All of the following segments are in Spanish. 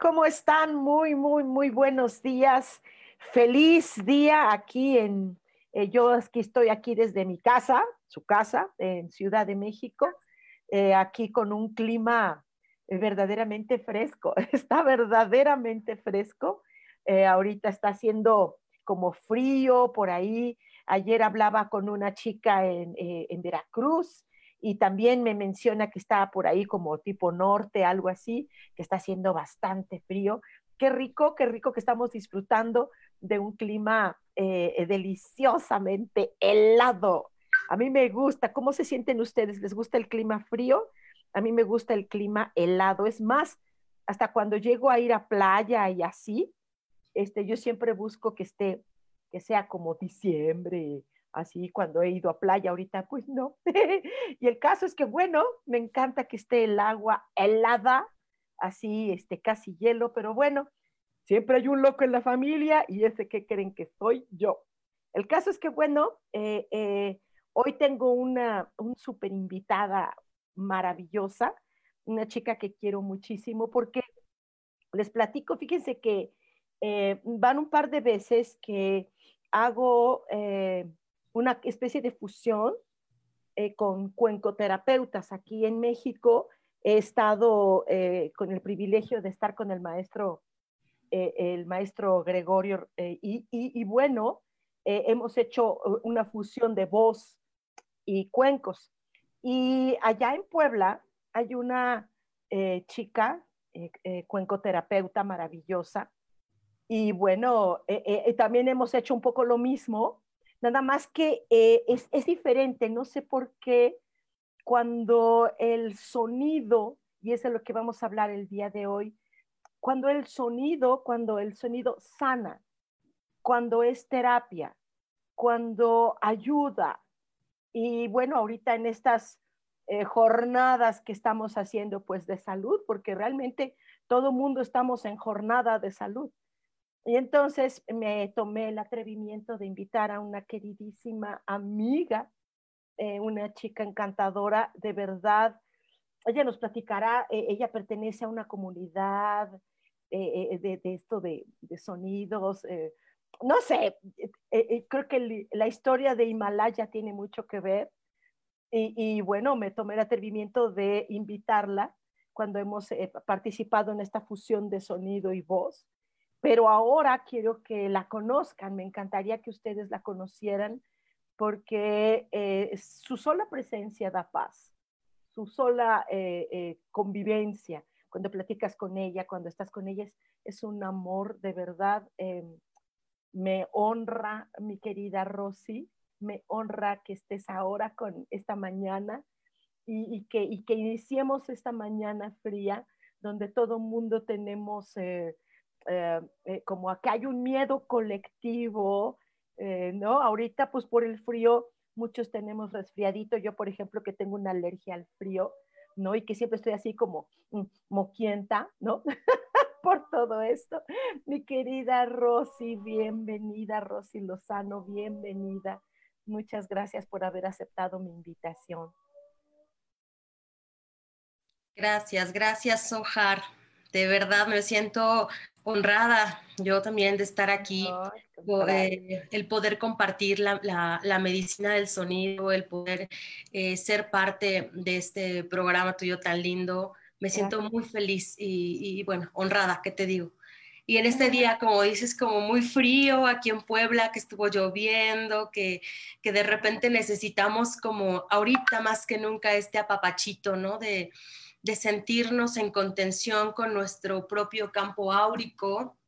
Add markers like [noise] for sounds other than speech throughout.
¿Cómo están? Muy, muy, muy buenos días. Feliz día aquí en, eh, yo aquí estoy aquí desde mi casa, su casa, en Ciudad de México, eh, aquí con un clima eh, verdaderamente fresco. [laughs] Está verdaderamente fresco. ahorita está haciendo como frío por ahí. Ayer hablaba con una chica en, en Veracruz y también me menciona que está por ahí como tipo norte, algo así, que está haciendo bastante frío. Qué rico, qué rico que estamos disfrutando de un clima eh, deliciosamente helado. A mí me gusta. ¿Cómo se sienten ustedes? ¿Les gusta el clima frío? A mí me gusta el clima helado. Es más, hasta cuando llego a ir a playa y así, este, yo siempre busco que esté, que sea como diciembre, así cuando he ido a playa ahorita, pues no. [laughs] y el caso es que, bueno, me encanta que esté el agua helada, así, este, casi hielo, pero bueno, siempre hay un loco en la familia y ese que creen que soy yo. El caso es que, bueno, eh, eh, hoy tengo una un súper invitada maravillosa, una chica que quiero muchísimo porque les platico, fíjense que eh, van un par de veces que hago una especie de fusión eh, con cuencoterapeutas. Aquí en México he estado eh, con el privilegio de estar con el maestro, eh, el maestro Gregorio, y, y, bueno, hemos hecho una fusión de voz y cuencos. Y allá en Puebla hay una chica, cuencoterapeuta maravillosa, y bueno, también hemos hecho un poco lo mismo, Nada más que eh, es, diferente, no sé por qué cuando el sonido, y eso es lo que vamos a hablar el día de hoy, cuando el sonido, cuando el sonido sana, cuando es terapia, cuando ayuda. Y bueno, ahorita en estas eh, jornadas que estamos haciendo pues de salud, porque realmente todo mundo estamos en jornada de salud. Y entonces me tomé el atrevimiento de invitar a una queridísima amiga, eh, una chica encantadora, de verdad. Ella nos platicará, eh, ella pertenece a una comunidad eh, de, esto de, sonidos. no sé, creo que la historia de Himalaya tiene mucho que ver. Y, y, bueno, me tomé el atrevimiento de invitarla cuando hemos participado en esta fusión de sonido y voz pero ahora quiero que la conozcan, me encantaría que ustedes la conocieran porque eh, su sola presencia da paz, su sola eh, eh, convivencia, cuando platicas con ella, cuando estás con ella, es, un amor de verdad. me honra, mi querida Rosy, me honra que estés ahora con esta mañana y, que, y que iniciemos esta mañana fría donde todo mundo tenemos eh, eh, como acá hay un miedo colectivo, eh, ¿no? Ahorita, pues por el frío, muchos tenemos resfriadito. Yo, por ejemplo, que tengo una alergia al frío, ¿no? Y que siempre estoy así como mm, moquienta, ¿no? [laughs] por todo esto. Mi querida Rosy, bienvenida, Rosy Lozano, bienvenida. Muchas gracias por haber aceptado mi invitación. Gracias, gracias, Sohar. De verdad me siento honrada yo también de estar aquí, eh, el poder compartir la, medicina del sonido, el poder eh, ser parte de este programa tuyo tan lindo. Me siento muy feliz y, bueno, honrada, ¿qué te digo? Y en este día, como dices, como muy frío aquí en Puebla, que estuvo lloviendo, que, que de repente necesitamos como ahorita más que nunca este apapachito, ¿no? De, de sentirnos en contención con nuestro propio campo áurico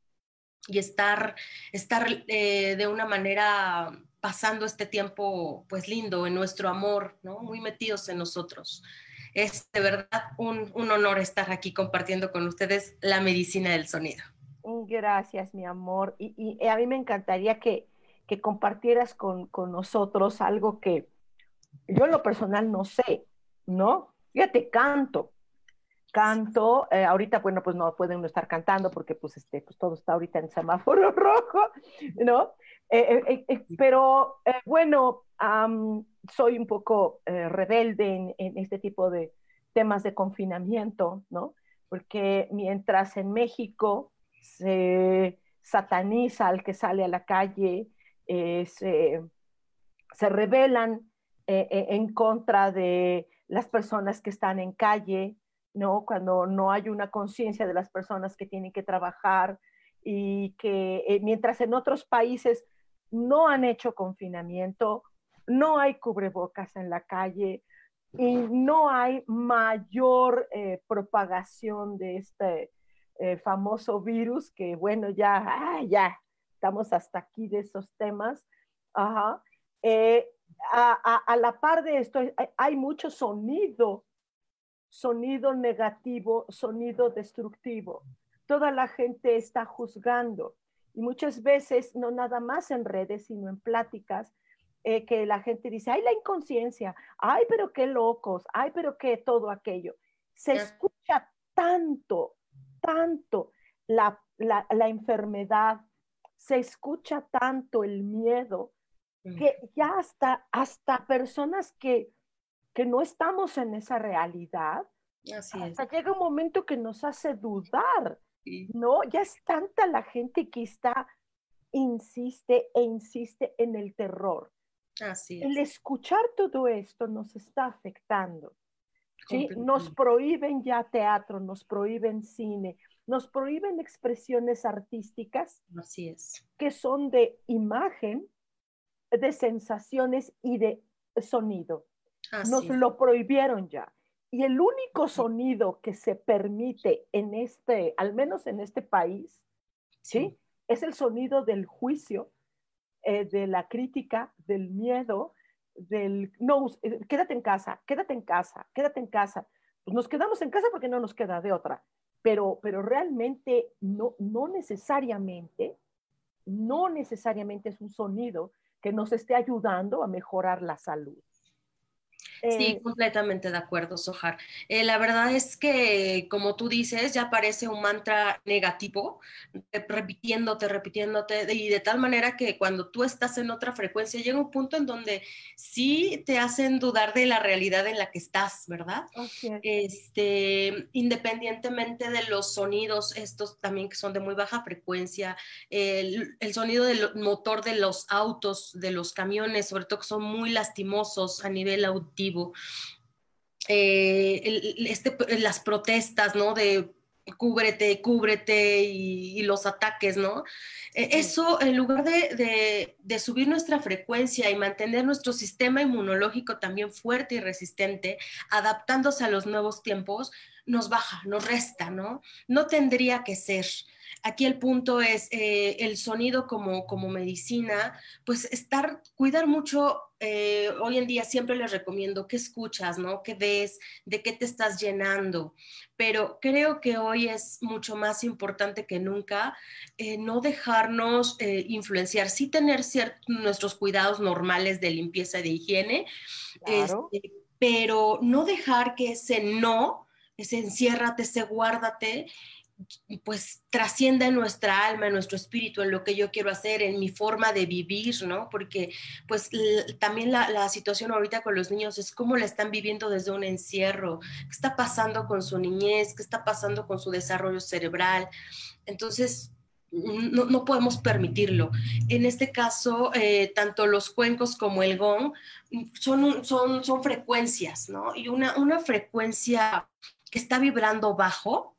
y estar, estar eh, de una manera pasando este tiempo pues lindo en nuestro amor, ¿no? Muy metidos en nosotros. Es de verdad un, un honor estar aquí compartiendo con ustedes la medicina del sonido. Gracias, mi amor. Y, a mí me encantaría que, que compartieras con, con, nosotros algo que yo en lo personal no sé, ¿no? Fíjate, canto. Canto, eh, ahorita, bueno, pues no pueden estar cantando porque pues, este, pues todo está ahorita en semáforo [laughs] rojo, ¿no? Eh, eh, pero bueno, soy un poco rebelde en, en este tipo de temas de confinamiento, ¿no? Porque mientras en México se sataniza al que sale a la calle, eh, se, rebelan en contra de las personas que están en calle, ¿no? Cuando no hay una conciencia de las personas que tienen que trabajar y que mientras en otros países no han hecho confinamiento, no hay cubrebocas en la calle y no hay mayor propagación de este, eh, famoso virus, que bueno, ya, ya, estamos hasta aquí de esos temas. Ajá. Eh, a, la par de esto, hay, mucho sonido, sonido negativo, sonido destructivo. Toda la gente está juzgando y muchas veces, no nada más en redes, sino en pláticas, eh, que la gente dice, ay, la inconsciencia, ay, pero qué locos, ay, pero qué todo aquello. Se escucha tanto tanto la, enfermedad, se escucha tanto el miedo, mm. que ya hasta, hasta personas que, que no estamos en esa realidad, hasta llega un momento que nos hace dudar, ¿no? Ya es tanta la gente que está, insiste e insiste en el terror. Así El escuchar todo esto nos está afectando. ¿sí? Nos prohíben ya teatro, nos prohíben cine, nos prohíben expresiones artísticas. Así es. Que son de imagen, de sensaciones y de sonido. Nos lo prohibieron ya. Y el único sonido que se permite en este, al menos en este país, ¿sí? Es el sonido del juicio, eh, de la crítica, del miedo, del, no, eh, quédate en casa, quédate en casa, quédate en casa. Pues nos quedamos en casa porque no nos queda de otra, pero, pero realmente no, no necesariamente, no necesariamente es un sonido que nos esté ayudando a mejorar la salud. Sí, eh, completamente de acuerdo, Sohar. Eh, la verdad es que, como tú dices, ya parece un mantra negativo, repitiéndote, repitiéndote, y de tal manera que cuando tú estás en otra frecuencia, llega un punto en donde sí te hacen dudar de la realidad en la que estás, ¿verdad? Este, independientemente de los sonidos, estos también que son de muy baja frecuencia, el, el sonido del motor de los autos, de los camiones, sobre todo que son muy lastimosos a nivel auditivo eh, este, las protestas, ¿no? De cúbrete, cúbrete y, los ataques, ¿no? E, eso, en lugar de, subir nuestra frecuencia y mantener nuestro sistema inmunológico también fuerte y resistente, adaptándose a los nuevos tiempos, nos baja, nos resta, ¿no? No tendría que ser. Aquí el punto es eh, el sonido como, como medicina, pues estar, cuidar mucho eh, hoy en día siempre les recomiendo que escuchas, ¿no? Que ves, de qué te estás llenando. Pero creo que hoy es mucho más importante que nunca eh, no dejarnos influenciar, sí tener ciertos nuestros cuidados normales de limpieza y de higiene, este, pero no dejar que ese no, ese enciérrate, ese guárdate, pues trascienda en nuestra alma, en nuestro espíritu, en lo que yo quiero hacer, en mi forma de vivir, ¿no? Porque pues también la, situación ahorita con los niños es cómo la están viviendo desde un encierro, qué está pasando con su niñez, qué está pasando con su desarrollo cerebral. Entonces, no, podemos permitirlo. En este caso, eh, tanto los cuencos como el gong son, son, son frecuencias, ¿no? Y una, una frecuencia que está vibrando bajo,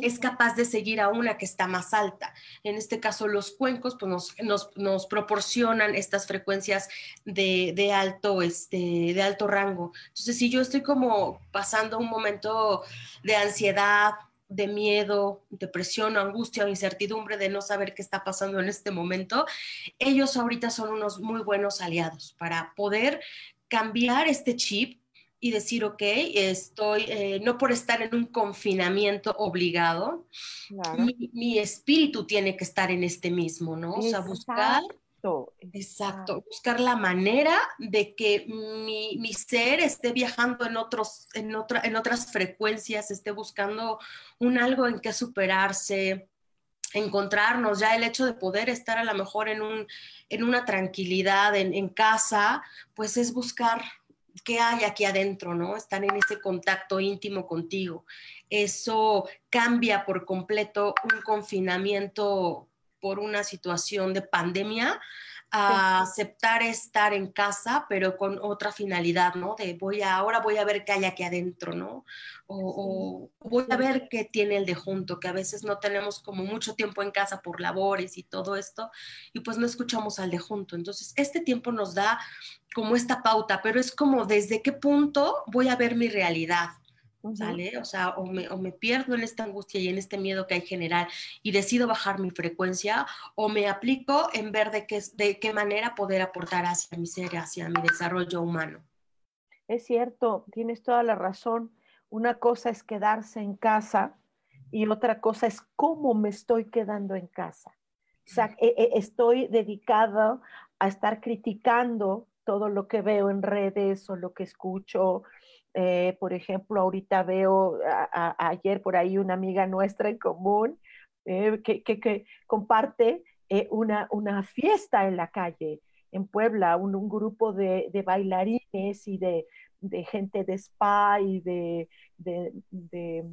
es capaz de seguir a una que está más alta. En este caso, los cuencos pues, nos, proporcionan estas frecuencias de, alto, este, de alto rango. Entonces, si yo estoy como pasando un momento de ansiedad, de miedo, depresión, angustia o incertidumbre de no saber qué está pasando en este momento, ellos ahorita son unos muy buenos aliados para poder cambiar este chip y decir, ok, estoy, eh, no por estar en un confinamiento obligado, mi, espíritu tiene que estar en este mismo, ¿no? O sea, buscar... Exacto, buscar la manera de que mi, mi, ser esté viajando en, otros, en, otra, en otras frecuencias, esté buscando un algo en que superarse, encontrarnos, ya el hecho de poder estar a lo mejor en, un, en una tranquilidad en, en casa, pues es buscar qué hay aquí adentro, ¿no? Están en ese contacto íntimo contigo. Eso cambia por completo un confinamiento por una situación de pandemia a aceptar estar en casa, pero con otra finalidad, ¿no? De voy a, ahora voy a ver qué hay aquí adentro, ¿no? O, voy a ver qué tiene el de junto, que a veces no tenemos como mucho tiempo en casa por labores y todo esto, y pues no escuchamos al de junto. Entonces, este tiempo nos da como esta pauta, pero es como desde qué punto voy a ver mi realidad, ¿sale? O sea, o me, pierdo en esta angustia y en este miedo que hay general y decido bajar mi frecuencia, o me aplico en ver de qué, de qué manera poder aportar hacia mi ser, hacia mi desarrollo humano. Es cierto, tienes toda la razón. Una cosa es quedarse en casa y otra cosa es cómo me estoy quedando en casa. O sea, e, e, estoy dedicado a estar criticando todo lo que veo en redes o lo que escucho eh, por ejemplo, ahorita veo ayer por ahí una amiga nuestra en común eh, que, comparte eh, una, fiesta en la calle en Puebla, un, grupo de, bailarines y de, gente de spa y de, de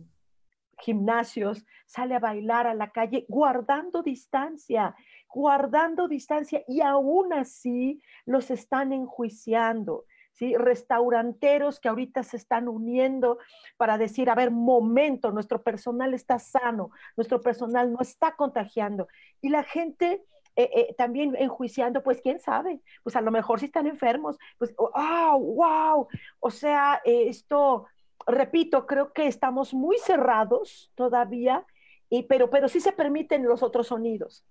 gimnasios, sale a bailar a la calle guardando distancia, guardando distancia y aún así los están enjuiciando. ¿Sí? restauranteros que ahorita se están uniendo para decir, a ver, momento, nuestro personal está sano, nuestro personal no está contagiando. Y la gente eh, eh, también enjuiciando, pues quién sabe, pues a lo mejor si están enfermos, pues, oh, wow, o sea, eh, esto, repito, creo que estamos muy cerrados todavía, y, pero, pero sí se permiten los otros sonidos.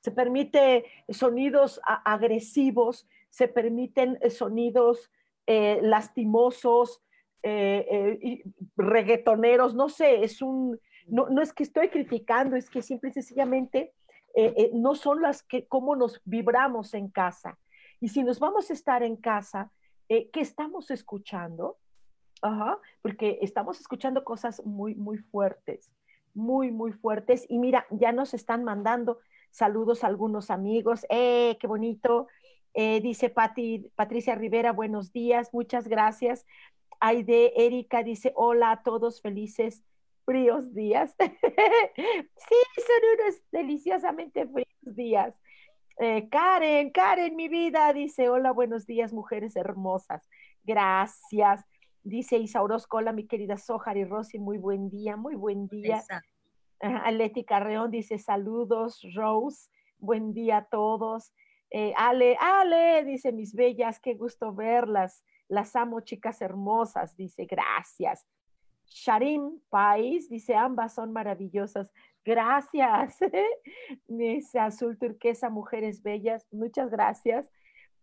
Se permite sonidos agresivos, se permiten sonidos eh, lastimosos, eh, eh, reggaetoneros, no sé, es un, no, no, es que estoy criticando, es que simple y sencillamente no son las que, cómo nos vibramos en casa. Y si nos vamos a estar en casa, ¿qué estamos escuchando? Ajá, porque estamos escuchando cosas muy, muy fuertes, muy, muy fuertes. Y mira, ya nos están mandando saludos a algunos amigos. ¡Eh, qué bonito! Eh, dice Patricia Rivera, buenos días, muchas gracias. Aide Erika dice, hola a todos, felices, fríos días. [laughs] sí, son unos deliciosamente fríos días. Eh, Karen, Karen, mi vida, dice, hola, buenos días, mujeres hermosas. Gracias. Dice Isauros hola, mi querida Sojar y Rosy, muy buen día, muy buen día. Aleti Carreón dice, saludos, Rose, buen día a todos. Eh, Ale, Ale, dice mis bellas, qué gusto verlas. Las amo, chicas hermosas, dice, gracias. Sharim Pais dice, ambas son maravillosas. Gracias. [laughs] dice azul turquesa, mujeres bellas, muchas gracias.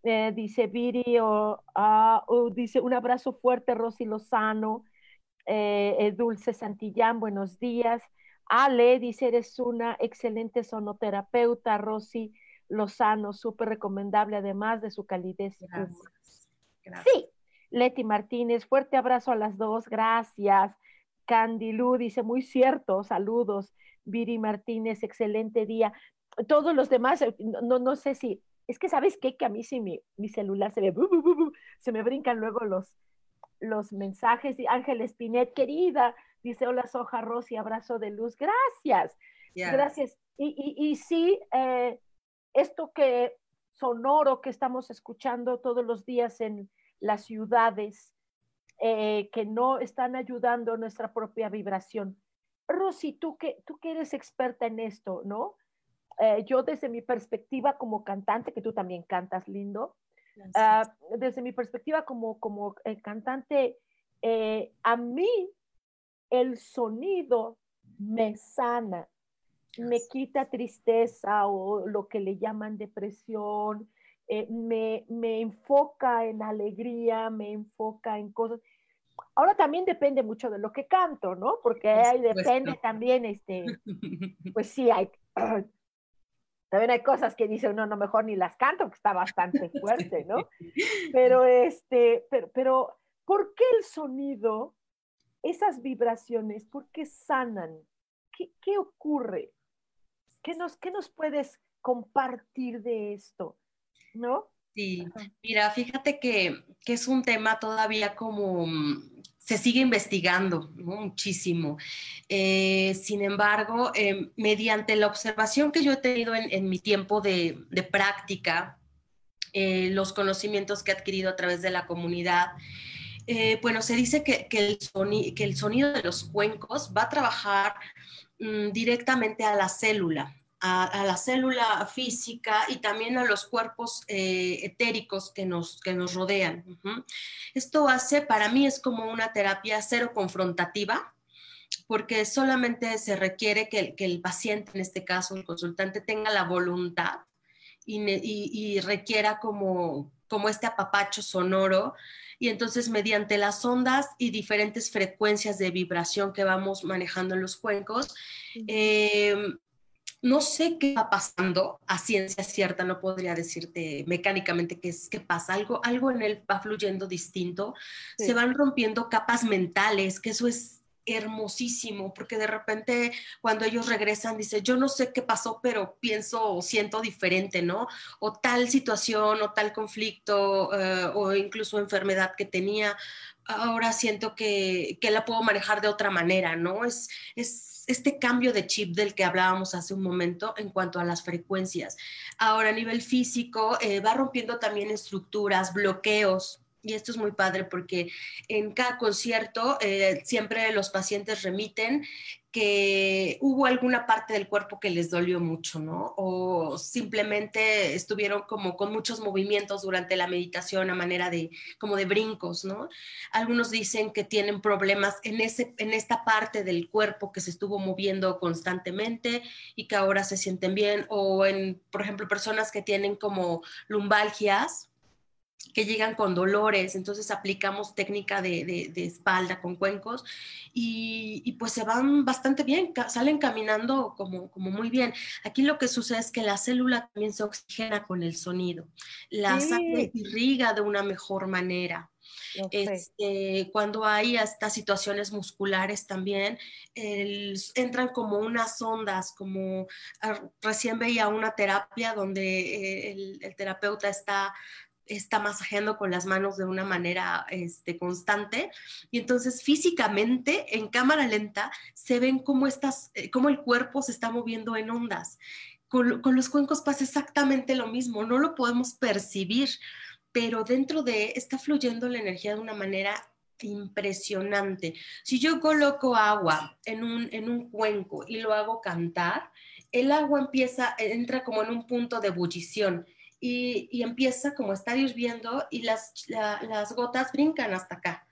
Eh, dice Viri, ah, dice un abrazo fuerte, Rosy Lozano. Eh, Dulce Santillán, buenos días. Ale dice, eres una excelente sonoterapeuta, Rosy. Lozano, súper recomendable, además de su calidez. Sí, Leti Martínez, fuerte abrazo a las dos, gracias. Candy Lu dice, muy cierto, saludos. Viri Martínez, excelente día. Todos los demás, eh, no, no sé si, es que sabes qué, que a mí sí mi, mi celular se ve, se me brincan luego los, los mensajes. Ángel Espinet, querida, dice, hola Soja Rosy, abrazo de luz, gracias. Gracias. Y, y, y sí, eh, esto que sonoro que estamos escuchando todos los días en las ciudades, eh, que no están ayudando nuestra propia vibración. Rosy, tú que, tú que eres experta en esto, ¿no? Eh, yo desde mi perspectiva como cantante, que tú también cantas lindo, uh, desde mi perspectiva como, como eh, cantante, a mí el sonido me sana, me quita tristeza o lo que le llaman depresión, me, me enfoca en alegría, me enfoca en cosas. Ahora también depende mucho de lo que canto, ¿no? Porque ahí depende también, este, [laughs] pues sí, hay, [clears throat] también hay cosas que dice uno, no, mejor ni las canto, que está bastante [laughs] fuerte, ¿no? Pero, este, pero, pero, ¿por qué el sonido, esas vibraciones, por qué sanan? ¿Qué, qué ocurre? ¿Qué nos, ¿Qué nos puedes compartir de esto? ¿No? Sí, mira, fíjate que, que, es un tema todavía como se sigue investigando muchísimo. Eh, sin embargo, em, mediante la observación que yo he tenido en, mi tiempo de, práctica, eh, los conocimientos que he adquirido a través de la comunidad, eh, bueno, se dice que, el que, el sonido de los cuencos va a trabajar mm, directamente a la célula a, la célula física y también a los cuerpos eh, etéricos que nos, que nos rodean. Esto hace, para mí, es como una terapia cero confrontativa, porque solamente se requiere que, el paciente, en este caso el consultante, tenga la voluntad y, requiera como, como este apapacho sonoro y entonces mediante las ondas y diferentes frecuencias de vibración que vamos manejando en los cuencos, no sé qué va pasando, a ciencia cierta no podría decirte mecánicamente qué es qué pasa, algo, algo en él va fluyendo distinto, se van rompiendo capas mentales, que eso es hermosísimo, porque de repente cuando ellos regresan, dice, yo no sé qué pasó, pero pienso o siento diferente, ¿no? O tal situación o tal conflicto eh, o incluso enfermedad que tenía, ahora siento que, que, la puedo manejar de otra manera, ¿no? Es, es este cambio de chip del que hablábamos hace un momento en cuanto a las frecuencias. Ahora, a nivel físico, eh, va rompiendo también estructuras, bloqueos, y esto es muy padre porque en cada concierto eh, siempre los pacientes remiten que hubo alguna parte del cuerpo que les dolió mucho, ¿no? O simplemente estuvieron como con muchos movimientos durante la meditación a manera de como de brincos, ¿no? Algunos dicen que tienen problemas en, ese, en esta parte del cuerpo que se estuvo moviendo constantemente y que ahora se sienten bien, o en, por ejemplo, personas que tienen como lumbalgias, que llegan con dolores, entonces aplicamos técnica de, espalda con cuencos y, pues se van bastante bien, salen caminando como, como muy bien. Aquí lo que sucede es que la célula también se oxigena con el sonido, la sangre irriga de una mejor manera. Este, cuando hay estas situaciones musculares también, entran como unas ondas, como ah, recién veía una terapia donde eh, el, el terapeuta está está masajeando con las manos de una manera este, constante y entonces físicamente en cámara lenta se ven cómo, estas, eh, cómo el cuerpo se está moviendo en ondas. Con, con, los cuencos pasa exactamente lo mismo, no lo podemos percibir, pero dentro de está fluyendo la energía de una manera impresionante. Si yo coloco agua en un, en un cuenco y lo hago cantar, el agua empieza, entra como en un punto de ebullición y, empieza como a estar y las, las gotas brincan hasta acá.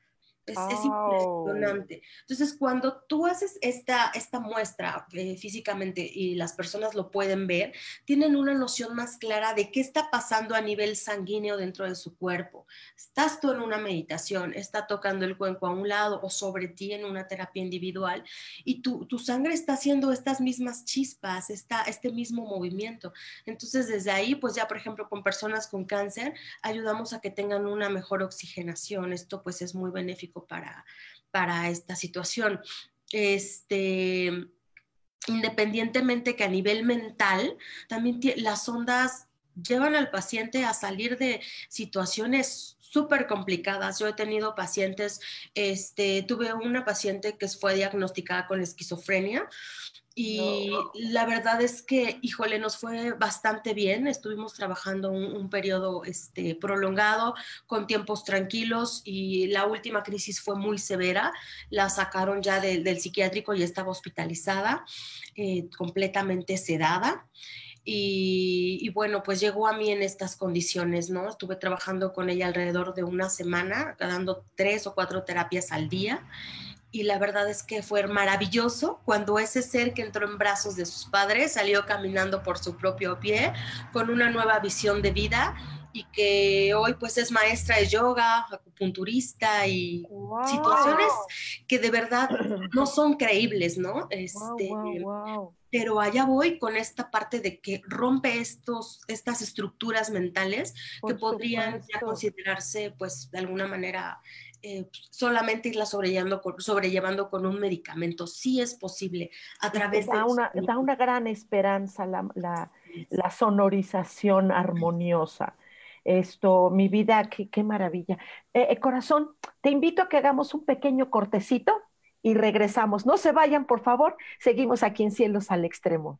Es, impresionante. Entonces, cuando tú haces esta, esta muestra eh, físicamente y las personas lo pueden ver, tienen una noción más clara de qué está pasando a nivel sanguíneo dentro de su cuerpo. Estás tú en una meditación, está tocando el cuenco a un lado o sobre ti en una terapia individual y tu, tu sangre está haciendo estas mismas chispas, esta, este mismo movimiento. Entonces, desde ahí, pues ya, por ejemplo, con personas con cáncer, ayudamos a que tengan una mejor oxigenación. Esto pues es muy benéfico para, para esta situación. Este, independientemente que a nivel mental, también las ondas llevan al paciente a salir de situaciones súper complicadas. Yo he tenido pacientes, este, tuve una paciente que fue diagnosticada con esquizofrenia y la verdad es que, híjole, nos fue bastante bien. Estuvimos trabajando un, periodo este, prolongado, con tiempos tranquilos y la última crisis fue muy severa. La sacaron ya del psiquiátrico y estaba hospitalizada, eh, completamente sedada. Y, bueno, pues llegó a mí en estas condiciones, ¿no? Estuve trabajando con ella alrededor de una semana, dando tres o cuatro terapias al día y la verdad es que fue maravilloso cuando ese ser que entró en brazos de sus padres salió caminando por su propio pie con una nueva visión de vida y que hoy pues es maestra de yoga, acupunturista y situaciones que de verdad [clears throat] no son creíbles, ¿no? Este, pero allá voy con esta parte de que rompe estos, estas estructuras mentales que podrían ya considerarse pues de alguna manera eh, solamente irla sobrellevando con, sobrellevando con un medicamento. Sí es posible a través da de... Una, da una gran esperanza la, la, la, sonorización armoniosa. Esto, mi vida, qué, qué maravilla. Eh, eh, corazón, te invito a que hagamos un pequeño cortecito y regresamos. No se vayan, por favor. Seguimos aquí en Cielos al Extremo.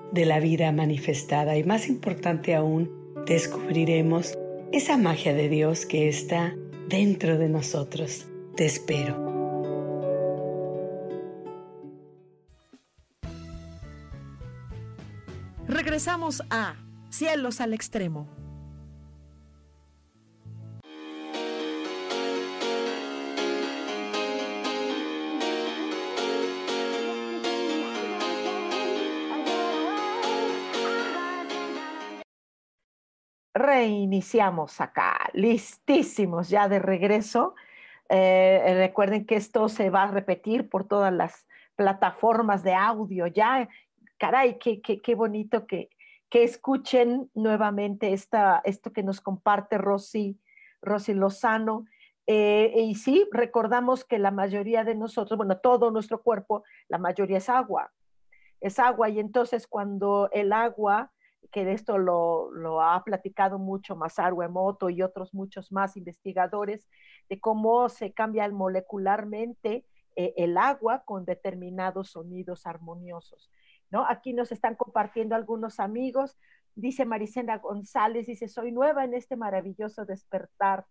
de la vida manifestada y más importante aún, descubriremos esa magia de Dios que está dentro de nosotros. Te espero. Regresamos a Cielos al Extremo. Reiniciamos acá, listísimos ya de regreso. Eh, eh, recuerden que esto se va a repetir por todas las plataformas de audio. Ya, caray, qué, qué, bonito que, que, escuchen nuevamente esta, esto que nos comparte Rosy, Rosy Lozano. Eh, y sí, recordamos que la mayoría de nosotros, bueno, todo nuestro cuerpo, la mayoría es agua. Es agua y entonces cuando el agua que de esto lo, ha platicado mucho Masaru Emoto y otros muchos más investigadores, de cómo se cambia molecularmente eh, el agua con determinados sonidos armoniosos. ¿no? Aquí nos están compartiendo algunos amigos. Dice Marisenda González, dice, soy nueva en este maravilloso despertar.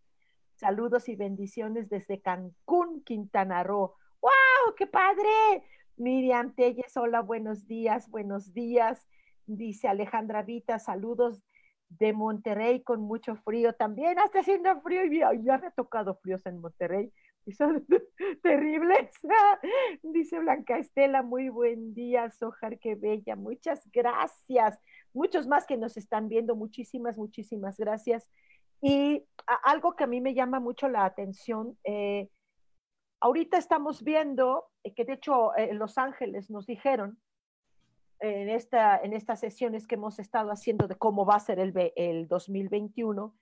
Saludos y bendiciones desde Cancún, Quintana Roo. ¡Wow! ¡Qué padre! Miriam Telles, hola, buenos días, buenos días. Dice Alejandra Vita, saludos de Monterrey con mucho frío. También está haciendo frío y ya me ha tocado fríos en Monterrey. [laughs] Son [laughs] terribles. [laughs] Dice Blanca Estela, muy buen día, Sojar, qué bella. Muchas gracias. Muchos más que nos están viendo. Muchísimas, muchísimas gracias. Y algo que a mí me llama mucho la atención, eh, ahorita estamos viendo eh, que de hecho en Los Ángeles nos dijeron en, esta, en estas sesiones que hemos estado haciendo de cómo va a ser el, el 2021,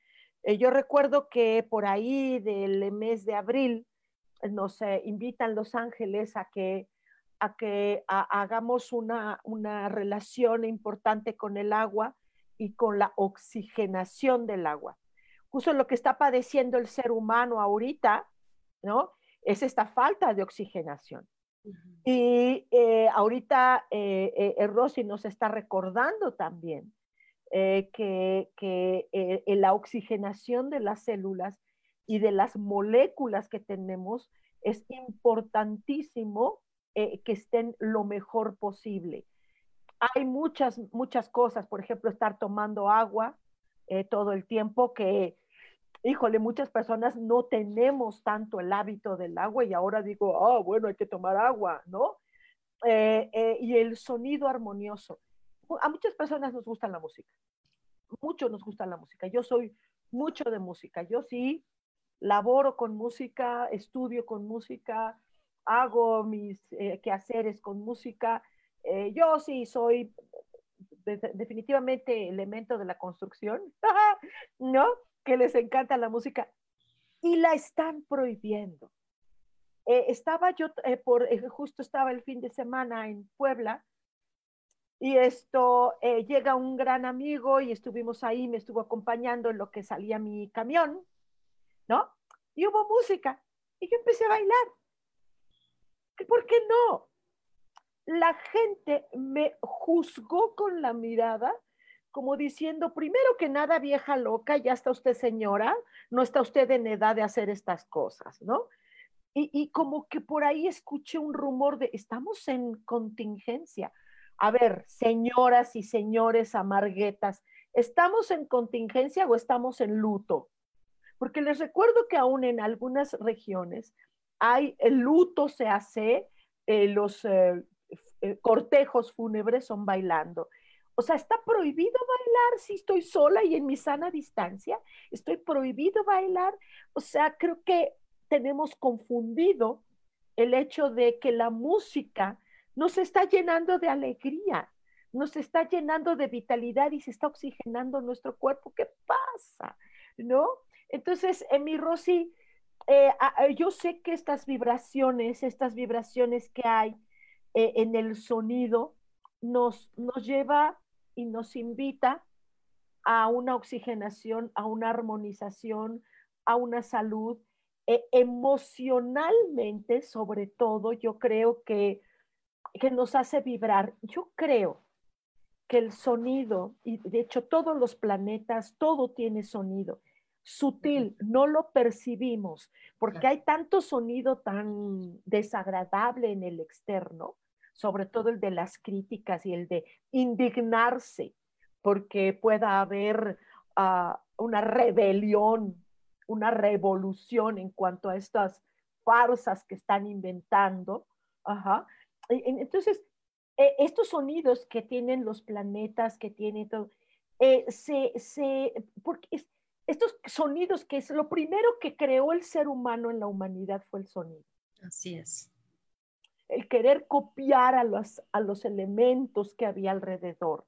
Eh, yo recuerdo que por ahí del mes de abril nos invitan Los Ángeles a que, a que hagamos una, una relación importante con el agua y con la oxigenación del agua. Justo lo que está padeciendo el ser humano ahorita, ¿no? Es esta falta de oxigenación. Y eh, ahorita eh, eh, Rosy nos está recordando también que, que la oxigenación de las células y de las moléculas que tenemos es importantísimo que estén lo mejor posible. Hay muchas, muchas cosas, por ejemplo, estar tomando agua todo el tiempo que híjole, muchas personas no tenemos tanto el hábito del agua y ahora digo, oh, bueno, hay que tomar agua, ¿no? Eh, eh, y el sonido armonioso. A muchas personas nos gusta la música, mucho nos gusta la música. Yo soy mucho de música, yo sí laboro con música, estudio con música, hago mis eh, quehaceres con música. yo sí soy definitivamente elemento de la construcción, [laughs] ¿no? Que les encanta la música y la están prohibiendo. Eh, estaba yo, eh, por, eh, justo estaba el fin de semana en Puebla y esto llega un gran amigo y estuvimos ahí, me estuvo acompañando en lo que salía mi camión, ¿no? Y hubo música y yo empecé a bailar. ¿Por qué no? La gente me juzgó con la mirada como diciendo, primero que nada, vieja loca, ya está usted señora, no está usted en edad de hacer estas cosas, ¿no? Y, como que por ahí escuché un rumor de, estamos en contingencia. A ver, señoras y señores amarguetas, ¿estamos en contingencia o estamos en luto? Porque les recuerdo que aún en algunas regiones hay, el luto se hace, eh, los eh, eh, cortejos fúnebres son bailando. O sea, está prohibido bailar si estoy sola y en mi sana distancia. Estoy prohibido bailar. O sea, creo que tenemos confundido el hecho de que la música nos está llenando de alegría, nos está llenando de vitalidad y se está oxigenando nuestro cuerpo. ¿Qué pasa? ¿No? Entonces, en mi Rosy, eh, yo sé que estas vibraciones, estas vibraciones que hay eh, en el sonido, nos, nos lleva y nos invita a una oxigenación, a una armonización, a una salud. E, emocionalmente, sobre todo, yo creo que, que nos hace vibrar. Yo creo que el sonido, y de hecho todos los planetas, todo tiene sonido, sutil, no lo percibimos, porque hay tanto sonido tan desagradable en el externo, sobre todo el de las críticas y el de indignarse porque pueda haber ah, una rebelión, una revolución en cuanto a estas farsas que están inventando. Entonces, e, estos sonidos que tienen los planetas, que tienen todo, eh, se, se, porque estos sonidos que es lo primero que creó el ser humano en la humanidad fue el sonido. Así es el querer copiar a los, a los elementos que había alrededor.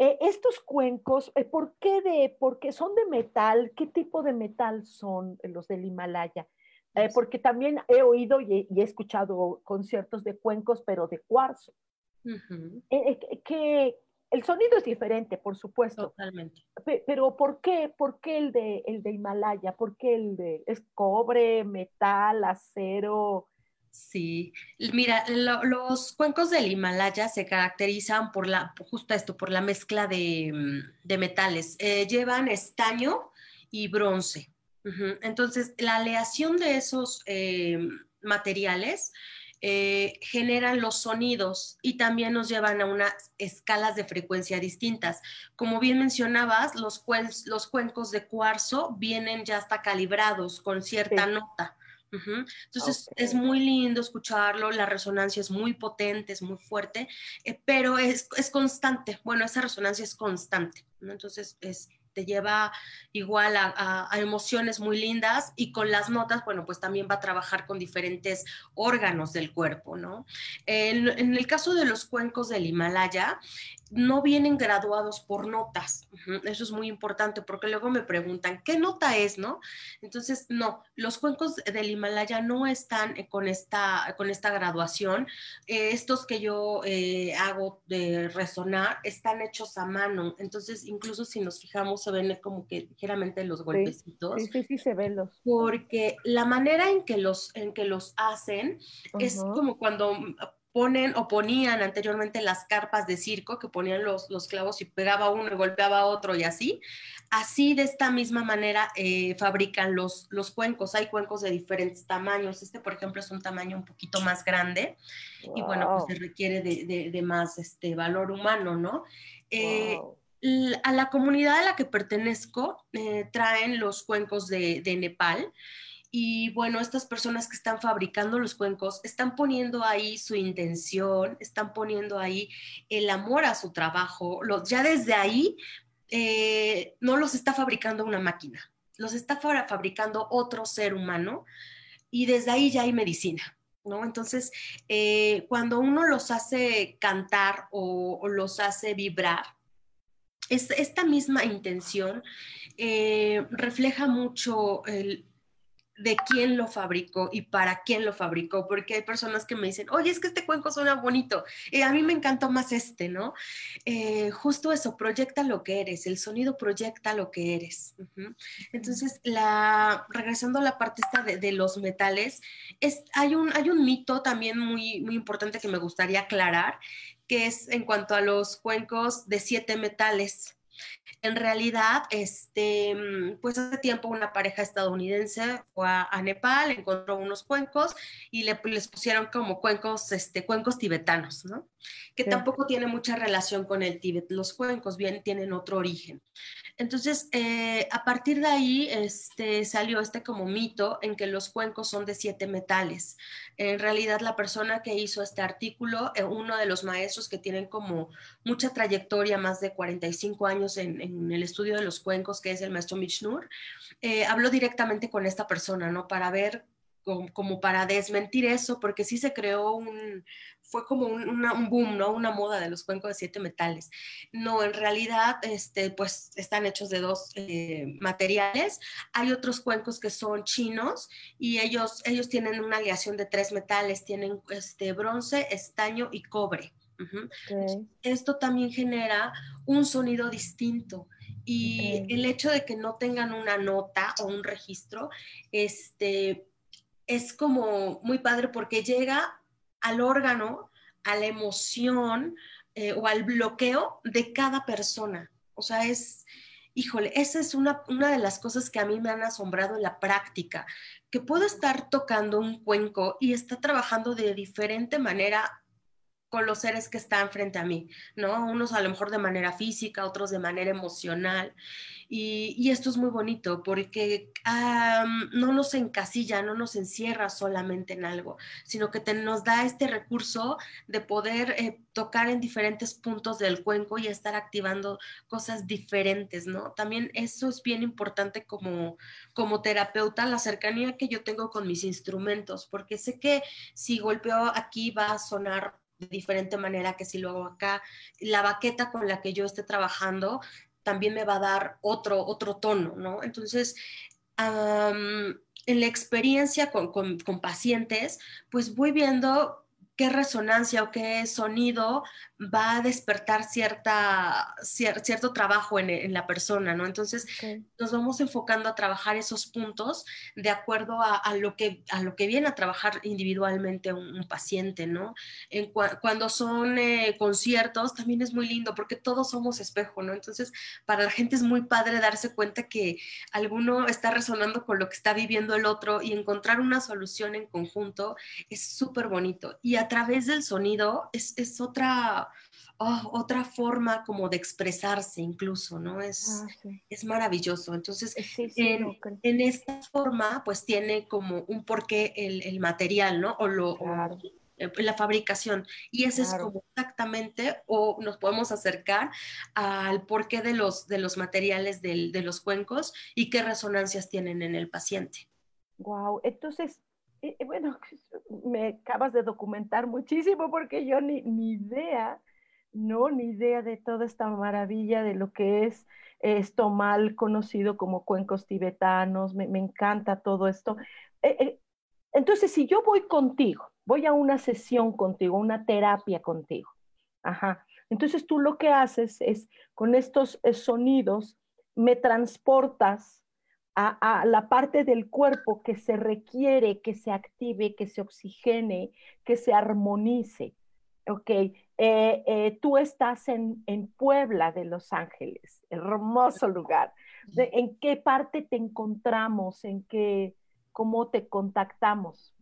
Eh, estos cuencos, eh, ¿por qué de, porque son de metal? ¿Qué tipo de metal son los del Himalaya? Eh, porque también he oído y he, escuchado conciertos de cuencos, pero de cuarzo. que el sonido es diferente, por supuesto. Totalmente. pero ¿por qué? ¿Por qué el de, el de Himalaya? ¿Por qué el de es cobre, metal, acero? Sí, mira, los cuencos del Himalaya se caracterizan por la, justo esto, por la mezcla de, mm, metales. Eh, llevan estaño y bronce. Entonces, la aleación de esos eh, materiales eh, generan los sonidos y también nos llevan a unas escalas de frecuencia distintas. Como bien mencionabas, los, los cuencos de cuarzo vienen ya hasta calibrados con cierta nota. Entonces es muy lindo escucharlo, la resonancia es muy potente, es muy fuerte, eh, pero es, constante. Bueno, esa resonancia es constante. Entonces es, te lleva igual a, emociones muy lindas y con las notas, bueno, pues también va a trabajar con diferentes órganos del cuerpo, ¿no? En, en el caso de los cuencos del Himalaya, no vienen graduados por notas. Eso es muy importante porque luego me preguntan, ¿qué nota es, no? Entonces, no, los cuencos del Himalaya no están eh, con esta, con esta graduación. Eh, estos que yo eh, hago de resonar están hechos a mano. Entonces, incluso si nos fijamos, se ven como que ligeramente los golpecitos. Sí, sí, sí, se ven los. Porque la manera en que los, en que los hacen es como cuando ponen o ponían anteriormente las carpas de circo, que ponían los, los clavos y pegaba uno y golpeaba a otro y así. Así de esta misma manera eh, fabrican los, los cuencos. Hay cuencos de diferentes tamaños. Este, por ejemplo, es un tamaño un poquito más grande y bueno, pues se requiere de, de, más este, valor humano, ¿no? Eh, a la comunidad a la que pertenezco eh, traen los cuencos de, de Nepal y bueno, estas personas que están fabricando los cuencos están poniendo ahí su intención, están poniendo ahí el amor a su trabajo. ya desde ahí eh, no los está fabricando una máquina, los está fabricando otro ser humano y desde ahí ya hay medicina. ¿No? Entonces, eh, cuando uno los hace cantar o, los hace vibrar, es, esta misma intención eh, refleja mucho el, de quién lo fabricó y para quién lo fabricó, porque hay personas que me dicen, oye, es que este cuenco suena bonito, y a mí me encantó más este, ¿no? Eh, justo eso, proyecta lo que eres, el sonido proyecta lo que eres. Entonces, regresando a la parte esta de, los metales, es, hay, un, hay un mito también muy, muy importante que me gustaría aclarar, que es en cuanto a los cuencos de siete metales. En realidad, este, mm, pues hace tiempo una pareja estadounidense fue a, Nepal, encontró unos cuencos y le, les pusieron como cuencos, este, cuencos tibetanos, ¿no? Que tampoco tiene mucha relación con el Tíbet. Los cuencos bien tienen otro origen. Entonces, eh, a partir de ahí este, salió este como mito en que los cuencos son de siete metales. En realidad, la persona que hizo este artículo, eh, uno de los maestros que tienen como mucha trayectoria, más de 45 años en, el estudio de los cuencos, que es el maestro Michnur, eh, habló directamente con esta persona, ¿no? Para ver como, para desmentir eso, porque sí se creó un, fue como un, boom, ¿no? Una moda de los cuencos de siete metales. No, en realidad, este, pues están hechos de dos eh, materiales. Hay otros cuencos que son chinos y ellos, ellos tienen una aleación de tres metales, tienen este, bronce, estaño y cobre. Esto también genera un sonido distinto y el hecho de que no tengan una nota o un registro, este, es como muy padre porque llega al órgano, a la emoción eh, o al bloqueo de cada persona. O sea, es, híjole, esa es una, una de las cosas que a mí me han asombrado en la práctica, que puedo estar tocando un cuenco y está trabajando de diferente manera con los seres que están frente a mí, ¿no? Unos a lo mejor de manera física, otros de manera emocional. Y, esto es muy bonito porque no nos encasilla, no nos encierra solamente en algo, sino que nos da este recurso de poder eh, tocar en diferentes puntos del cuenco y estar activando cosas diferentes, ¿no? También eso es bien importante como, como terapeuta, la cercanía que yo tengo con mis instrumentos, porque sé que si golpeo aquí va a sonar de diferente manera que si luego acá la baqueta con la que yo esté trabajando también me va a dar otro, otro tono, ¿no? Entonces, en la experiencia con, con, pacientes, pues voy viendo qué resonancia o qué sonido va a despertar cierta, cierto trabajo en, la persona, ¿no? Entonces nos vamos enfocando a trabajar esos puntos de acuerdo a, lo, que, a lo que viene a trabajar individualmente un, paciente, ¿no? En cuando son eh, conciertos también es muy lindo porque todos somos espejo, ¿no? Entonces para la gente es muy padre darse cuenta que alguno está resonando con lo que está viviendo el otro y encontrar una solución en conjunto es súper bonito. Y a través del sonido es, es otra Oh, otra forma como de expresarse incluso, ¿no? Es, ah, es maravilloso. Entonces, en, esta forma, pues tiene como un porqué el, el material, ¿no? O lo, eh, la fabricación. Y ese es como exactamente, o nos podemos acercar al porqué de los, de los materiales de los cuencos y qué resonancias tienen en el paciente. Wow, entonces, eh, eh, bueno, [laughs] me acabas de documentar muchísimo porque yo ni, ni idea, no, ni idea de toda esta maravilla de lo que es esto mal conocido como cuencos tibetanos, me, encanta todo esto. entonces, si yo voy contigo, voy a una sesión contigo, una terapia contigo. Ajá. Entonces tú lo que haces es, con estos eh, sonidos, me transportas a, la parte del cuerpo que se requiere que se active, que se oxigene, que se armonice. Ok, eh, eh, tú estás en, Puebla de Los Ángeles, hermoso lugar. ¿En qué parte te encontramos? ¿En qué, cómo te contactamos?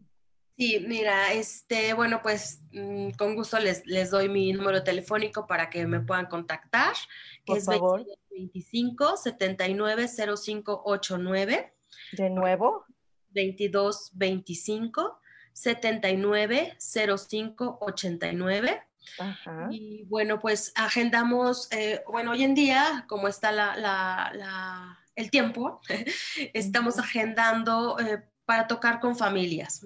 Sí, mira, este, bueno, pues mm, con gusto les, les doy mi número telefónico para que me puedan contactar, que Por es favor. 25 79 0589. De nuevo. 22 25 79 05 89. Ajá. Y bueno, pues agendamos, eh, bueno, hoy en día, como está la, la, la, el tiempo, [laughs] estamos agendando eh, para tocar con familias.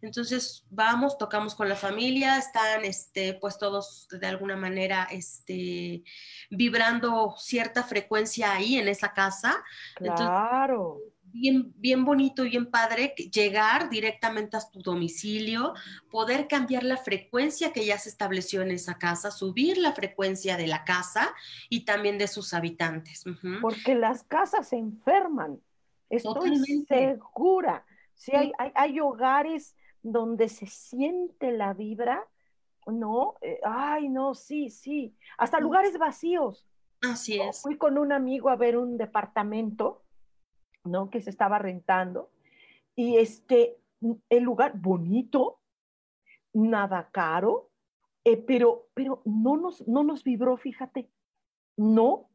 Entonces vamos, tocamos con la familia, están este, pues todos de alguna manera este, vibrando cierta frecuencia ahí en esa casa. Claro. bien, bien bonito y bien padre llegar directamente a tu domicilio, poder cambiar la frecuencia que ya se estableció en esa casa, subir la frecuencia de la casa y también de sus habitantes. Porque las casas se enferman. Estoy segura. Sí, hay, hay, hogares donde se siente la vibra, ¿no? Eh, ay, no, sí, sí. Hasta lugares vacíos. Así es. Fui con un amigo a ver un departamento, ¿no? Que se estaba rentando. Y este, el lugar bonito, nada caro, eh, pero, pero no, nos, no nos vibró, fíjate. No.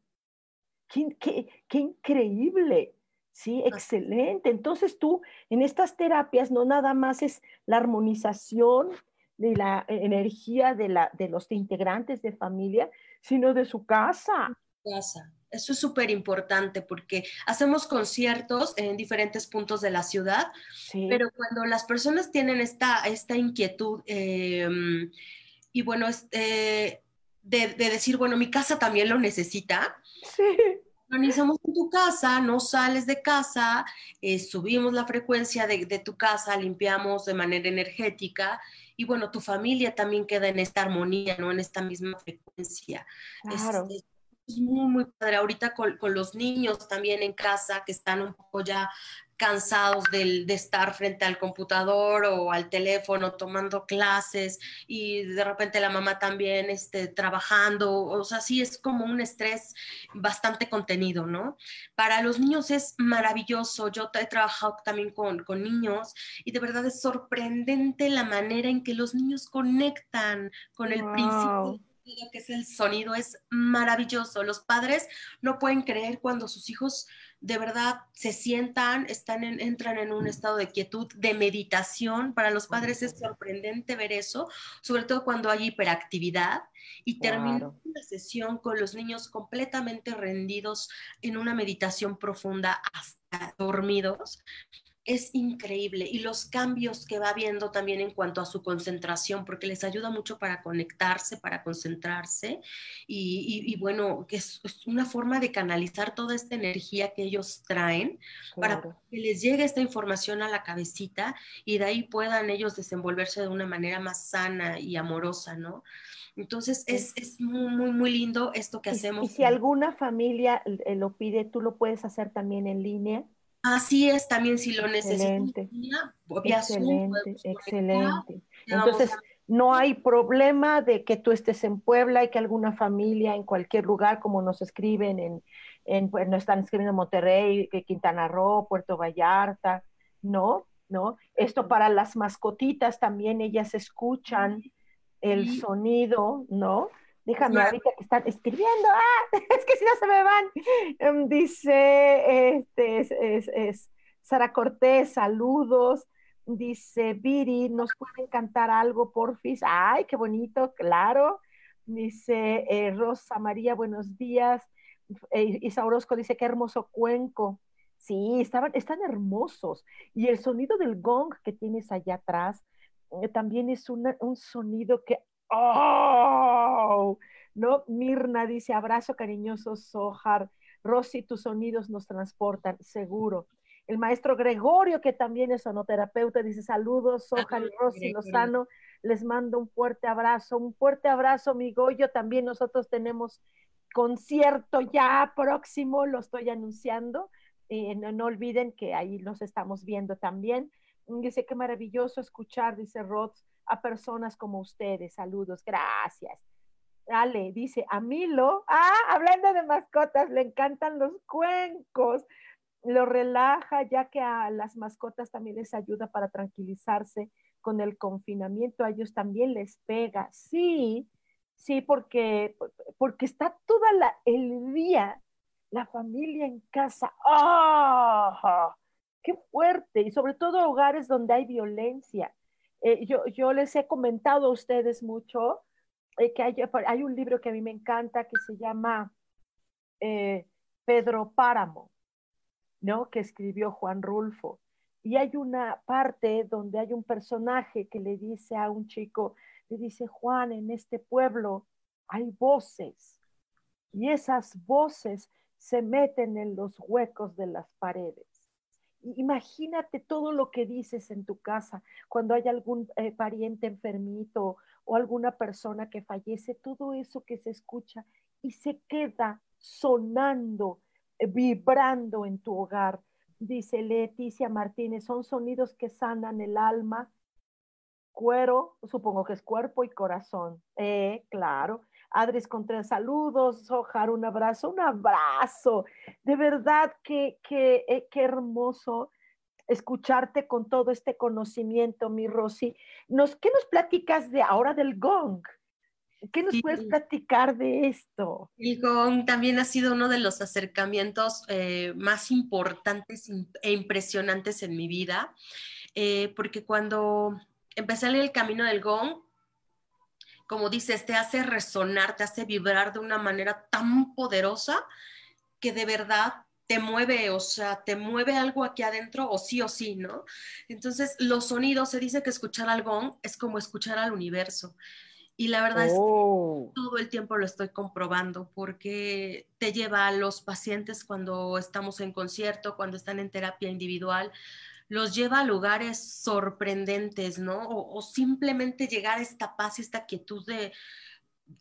qué, qué increíble. Sí, excelente. Entonces tú en estas terapias no nada más es la armonización de la energía de, la, de los integrantes de familia, sino de su casa. Casa. Eso es súper importante porque hacemos conciertos en diferentes puntos de la ciudad, pero cuando las personas tienen esta, esta inquietud em, y bueno, este, de, de, decir, bueno, mi casa también lo necesita, sí organizamos en tu casa, no sales de casa, eh, subimos la frecuencia de, tu casa, limpiamos de manera energética y bueno, tu familia también queda en esta armonía, ¿no? En esta misma frecuencia. Claro. Es, muy, muy padre. Ahorita con, con, los niños también en casa que están un poco ya cansados de, de, estar frente al computador o al teléfono tomando clases y de repente la mamá también este, trabajando, o sea, sí es como un estrés bastante contenido, ¿no? Para los niños es maravilloso, yo he trabajado también con, con niños y de verdad es sorprendente la manera en que los niños conectan con el principio que es el sonido, es maravilloso. Los padres no pueden creer cuando sus hijos de verdad se sientan, están entran en un estado de quietud, de meditación. Para los padres es sorprendente ver eso, sobre todo cuando hay hiperactividad y termina la sesión con los niños completamente rendidos en una meditación profunda hasta dormidos es increíble y los cambios que va viendo también en cuanto a su concentración, porque les ayuda mucho para conectarse, para concentrarse y, bueno, que es, una forma de canalizar toda esta energía que ellos traen para que les llegue esta información a la cabecita y de ahí puedan ellos desenvolverse de una manera más sana y amorosa, ¿no? Entonces es, es muy, muy, muy lindo esto que hacemos. Y si alguna familia eh, lo pide, tú lo puedes hacer también en línea. Así es, también si lo necesitas. Excelente, excelente. Entonces, no hay problema de que tú estés en Puebla y que alguna familia en cualquier lugar, como nos escriben en, en pues, nos están escribiendo en Monterrey, Quintana Roo, Puerto Vallarta, ¿no? ¿No? Esto para las mascotitas también, ellas escuchan el sonido, ¿no? Déjame ahorita que están escribiendo. ¡Ah! [laughs] Es que si no se me van. Em, dice este, es, Sara Cortés, saludos. Dice Viri, ¿nos pueden cantar algo, porfis? Ay, qué bonito, claro. Dice eh, Rosa María, buenos días. Eh, Isa Orozco dice, qué hermoso cuenco. Sí, estaban, están hermosos. Y el sonido del gong que tienes allá atrás eh, también es un sonido que, ¡oh! ¿No? Mirna dice, abrazo cariñoso, Sohar. Rosy, tus sonidos nos transportan, seguro. El maestro Gregorio, que también es sonoterapeuta, dice saludos, Sohar y Rosy Lozano. Les mando un fuerte abrazo, un fuerte abrazo, mi Goyo. También nosotros tenemos concierto ya próximo, lo estoy anunciando. Eh, no, olviden que ahí los estamos viendo también. Dice, qué maravilloso escuchar, dice Rods, a personas como ustedes. Saludos, gracias. Ale, dice, a Milo, ah, hablando de mascotas, le encantan los cuencos. Lo relaja ya que a las mascotas también les ayuda para tranquilizarse con el confinamiento. A ellos también les pega. Sí, sí, porque, porque está toda el día la familia en casa. ¡Ah! ¡Qué fuerte! Y sobre todo hogares donde hay violencia. Eh, yo, yo, les he comentado a ustedes mucho eh, que hay, hay, un libro que a mí me encanta que se llama eh, Pedro Páramo, ¿no? Que escribió Juan Rulfo. Y hay una parte donde hay un personaje que le dice a un chico, le dice, Juan, en este pueblo hay voces. Y esas voces se meten en los huecos de las paredes. Imagínate todo lo que dices en tu casa cuando hay algún eh, pariente enfermito o alguna persona que fallece, todo eso que se escucha y se queda sonando, eh, vibrando en tu hogar. Dice Leticia Martínez, son sonidos que sanan el alma, cuero, supongo que es cuerpo y corazón. Eh, claro. Adris Contreras, saludos, Ojar, un abrazo, un abrazo. De verdad que, que, eh, qué hermoso escucharte con todo este conocimiento, mi Rosy. Nos, ¿Qué nos platicas de ahora del gong? ¿Qué nos puedes platicar de esto? El gong también ha sido uno de los acercamientos eh, más importantes e impresionantes en mi vida, eh, porque cuando empecé a leer el camino del gong, como dices, te hace resonar, te hace vibrar de una manera tan poderosa que de verdad te mueve, o sea, te mueve algo aquí adentro o sí o sí, ¿no? Entonces, los sonidos, se dice que escuchar algo es como escuchar al universo. Y la verdad es que oh. todo el tiempo lo estoy comprobando porque te lleva a los pacientes cuando estamos en concierto, cuando están en terapia individual, los lleva a lugares sorprendentes, ¿no? O, simplemente llegar a esta paz y esta quietud de,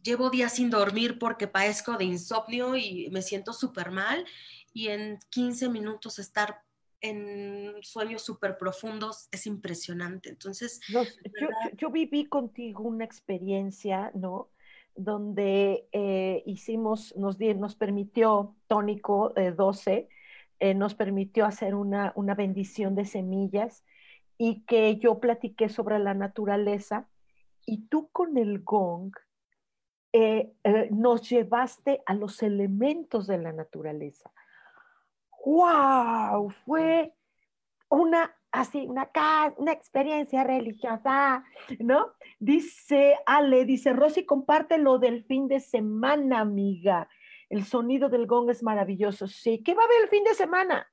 llevo días sin dormir porque padezco de insomnio y me siento súper mal y en 15 minutos estar en sueños súper profundos es impresionante. Entonces, yo, viví contigo una experiencia, ¿no? Donde eh, hicimos, nos, nos permitió tónico 12 eh, nos permitió hacer una, bendición de semillas y que yo platiqué sobre la naturaleza y tú con el gong eh, eh, nos llevaste a los elementos de la naturaleza. ¡Wow! Fue una así, una, una experiencia religiosa, ¿no? Dice Ale, dice Rosy, comparte lo del fin de semana, amiga. El sonido del gong es maravilloso. Sí. ¿Qué va a haber el fin de semana?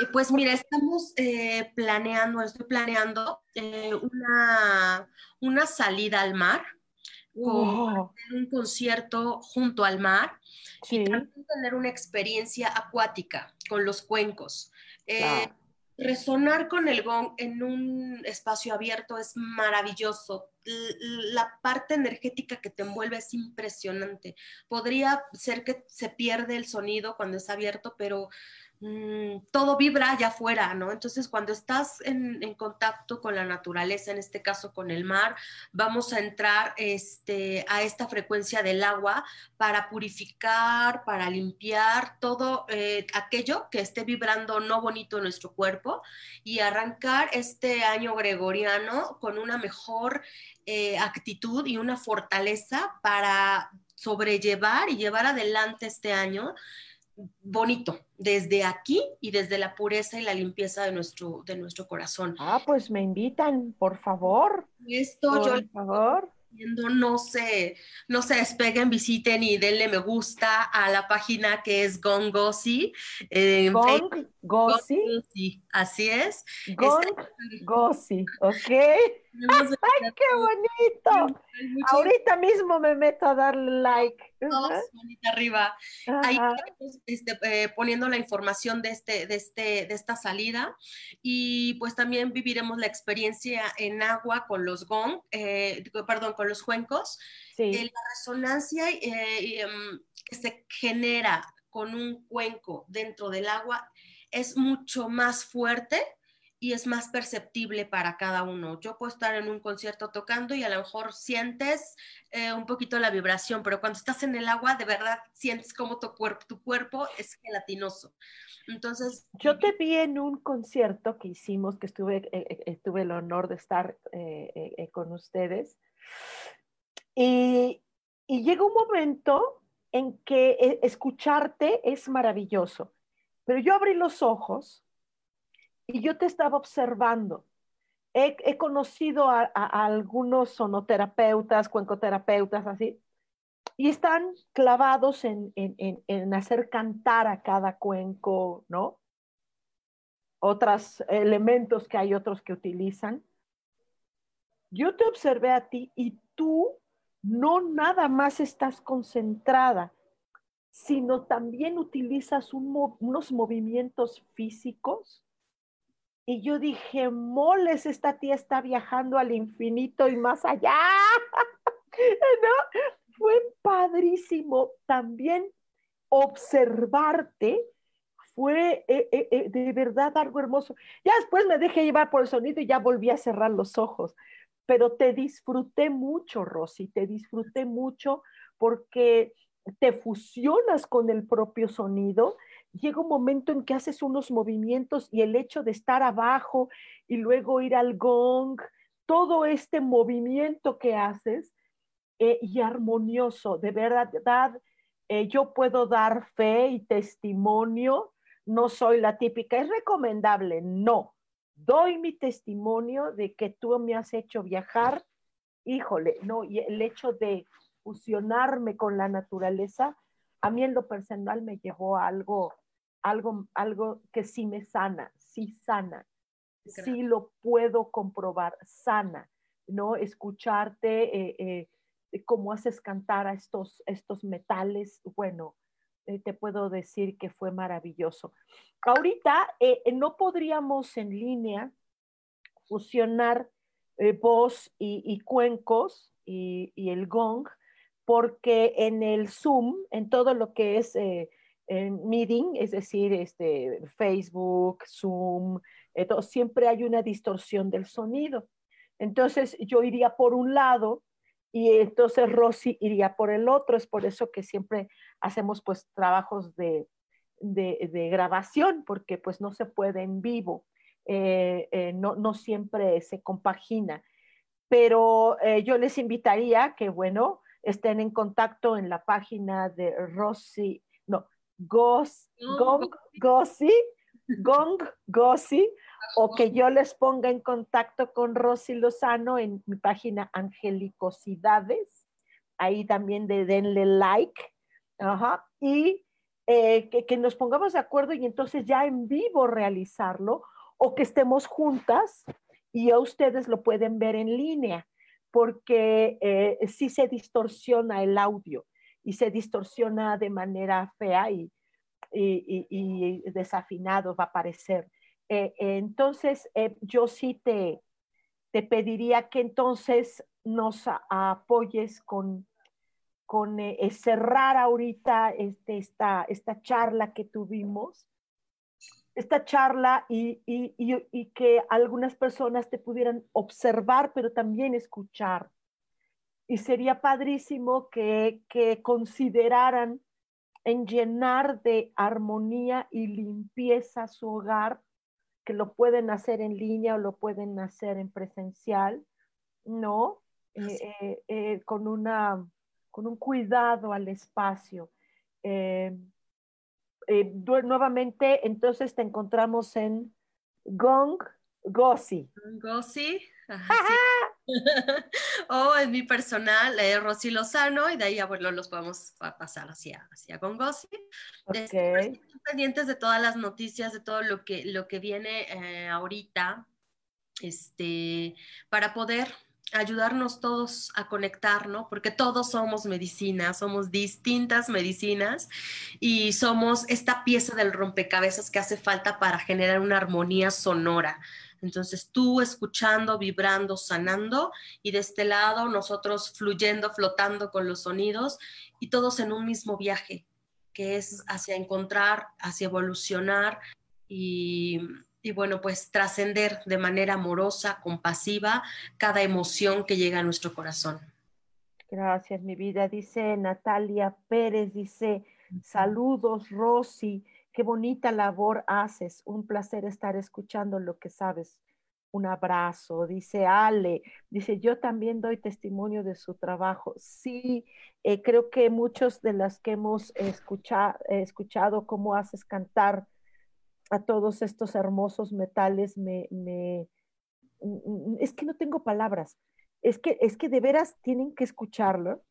Eh, pues mira, estamos eh, planeando, estoy planeando eh, una, una, salida al mar, un concierto junto al mar y también tener una experiencia acuática con los cuencos. Resonar con el gong en un espacio abierto es maravilloso. La parte energética que te envuelve es impresionante. Podría ser que se pierde el sonido cuando es abierto, pero Mm, todo vibra allá afuera, ¿no? Entonces, cuando estás en, contacto con la naturaleza, en este caso con el mar, vamos a entrar este, a esta frecuencia del agua para purificar, para limpiar todo eh, aquello que esté vibrando no bonito en nuestro cuerpo y arrancar este año gregoriano con una mejor eh, actitud y una fortaleza para sobrellevar y llevar adelante este año bonito desde aquí y desde la pureza y la limpieza de nuestro, de nuestro corazón. Ah, pues me invitan, por favor. Esto por yo favor no se, no se despeguen, visiten y denle me gusta a la página que es Gongosi. Eh, Gongosi. Así es. Gongosi, ok. [laughs] ¡Ay, qué bonito! Ahorita mismo me meto a darle like. arriba. Ahí estamos este, eh, poniendo la información de, este, de, este, de esta salida y pues también viviremos la experiencia en agua con los gong, eh, perdón, con los cuencos. Sí. Eh, la resonancia em, que se genera con un cuenco dentro del agua es mucho más fuerte y es más perceptible para cada uno. Yo puedo estar en un concierto tocando y a lo mejor sientes eh, un poquito la vibración, pero cuando estás en el agua, de verdad sientes como tu cuerpo, tu cuerpo es gelatinoso. Entonces... Yo te vi en un concierto que hicimos, que estuve, eh, eh, tuve el honor de estar con ustedes, y, y llega un momento en que escucharte es maravilloso, pero yo abrí los ojos y yo te estaba observando. He, conocido a, algunos sonoterapeutas, cuencoterapeutas, así, y están clavados en, hacer cantar a cada cuenco, ¿no? Otros elementos que hay otros que utilizan. Yo te observé a ti y tú no nada más estás concentrada, sino también utilizas unos movimientos físicos y yo dije, moles, esta tía está viajando al infinito y más allá. [laughs] Fue padrísimo también observarte. Fue eh, eh, eh, de verdad algo hermoso. Ya después me dejé llevar por el sonido y ya volví a cerrar los ojos. Pero te disfruté mucho, Rosy, te disfruté mucho porque te fusionas con el propio sonido llega un momento en que haces unos movimientos y el hecho de estar abajo y luego ir al gong, todo este movimiento que haces eh, y armonioso, de verdad, eh, yo puedo dar fe y testimonio, no soy la típica, es recomendable, no, doy mi testimonio de que tú me has hecho viajar, híjole, no, y el hecho de fusionarme con la naturaleza, a mí en lo personal me llevó a algo algo, algo que sí me sana, sí sana, sí lo puedo comprobar, sana, ¿no? Escucharte, eh, eh, cómo haces cantar a estos, estos metales, bueno, eh, te puedo decir que fue maravilloso. Ahorita no podríamos en línea fusionar voz y, cuencos y, y, el gong, porque en el Zoom, en todo lo que es en meeting, es decir, este, Facebook, Zoom, eh, siempre hay una distorsión del sonido. Entonces yo iría por un lado y entonces Rosy iría por el otro. Es por eso que siempre hacemos pues trabajos de, de, grabación, porque pues no se puede en vivo, eh, eh, no, no, siempre se compagina. Pero yo les invitaría que, bueno, estén en contacto en la página de Rosy, no, Gos, Gong, Gossi, Gong, Gossi, o que yo les ponga en contacto con Rosy Lozano en mi página Angelicosidades. Ahí también de denle like. Ajá. Y eh, que, que, nos pongamos de acuerdo y entonces ya en vivo realizarlo o que estemos juntas y a ustedes lo pueden ver en línea porque eh, sí se distorsiona el audio y se distorsiona de manera fea y, y, desafinado va a parecer. Eh, entonces, eh, yo sí te, te pediría que entonces nos apoyes con, con eh, cerrar ahorita este, esta, esta charla que tuvimos, esta charla y, y, y, que algunas personas te pudieran observar, pero también escuchar y sería padrísimo que, consideraran en llenar de armonía y limpieza su hogar, que lo pueden hacer en línea o lo pueden hacer en presencial, ¿no? Eh, eh, eh, con, una, con un cuidado al espacio. Eh, nuevamente, entonces te encontramos en Gong Gossi. Gossi, [laughs] o en mi personal, eh, Rosy Lozano, y de ahí, bueno, los podemos pasar hacia, hacia Gongossi. Okay. pendientes de todas las noticias, de todo lo que, lo que viene eh, ahorita, este, para poder ayudarnos todos a conectar, ¿no? Porque todos somos medicina, somos distintas medicinas y somos esta pieza del rompecabezas que hace falta para generar una armonía sonora entonces tú escuchando, vibrando, sanando y de este lado nosotros fluyendo, flotando con los sonidos y todos en un mismo viaje, que es hacia encontrar, hacia evolucionar y, bueno, pues trascender de manera amorosa, compasiva, cada emoción que llega a nuestro corazón. Gracias, mi vida. Dice Natalia Pérez, dice, saludos, Rosy. Qué bonita labor haces. Un placer estar escuchando lo que sabes. Un abrazo. Dice Ale, dice, yo también doy testimonio de su trabajo. Sí, eh, creo que muchos de las que hemos escuchado cómo haces cantar a todos estos hermosos metales, me, es que no tengo palabras. Es que, es que de veras tienen que escucharlo.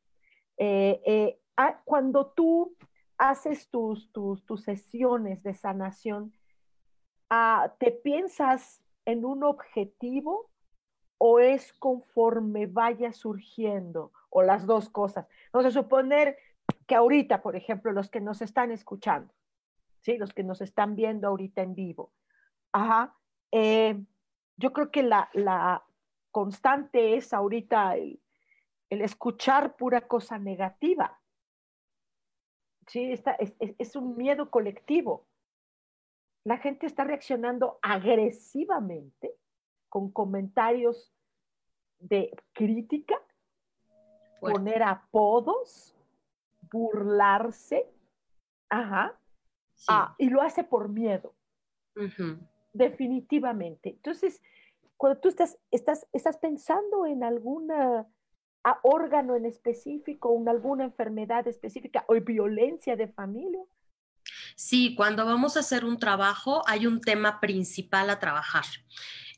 Eh, eh, ah, cuando tú haces tus, tus, sesiones de sanación, ah, ¿te piensas en un objetivo o es conforme vaya surgiendo? O las dos cosas. Vamos a suponer que ahorita, por ejemplo, los que nos están escuchando, ¿sí? los que nos están viendo ahorita en vivo, ajá, eh, yo creo que la, la, constante es ahorita el, el escuchar pura cosa negativa. Sí, es, un miedo colectivo. La gente está reaccionando agresivamente con comentarios de crítica, poner apodos, burlarse, ajá, ah, y lo hace por miedo, definitivamente. Entonces, cuando tú estás, estás, estás pensando en alguna a órgano en específico, en alguna enfermedad específica o violencia de familia? Sí, cuando vamos a hacer un trabajo hay un tema principal a trabajar.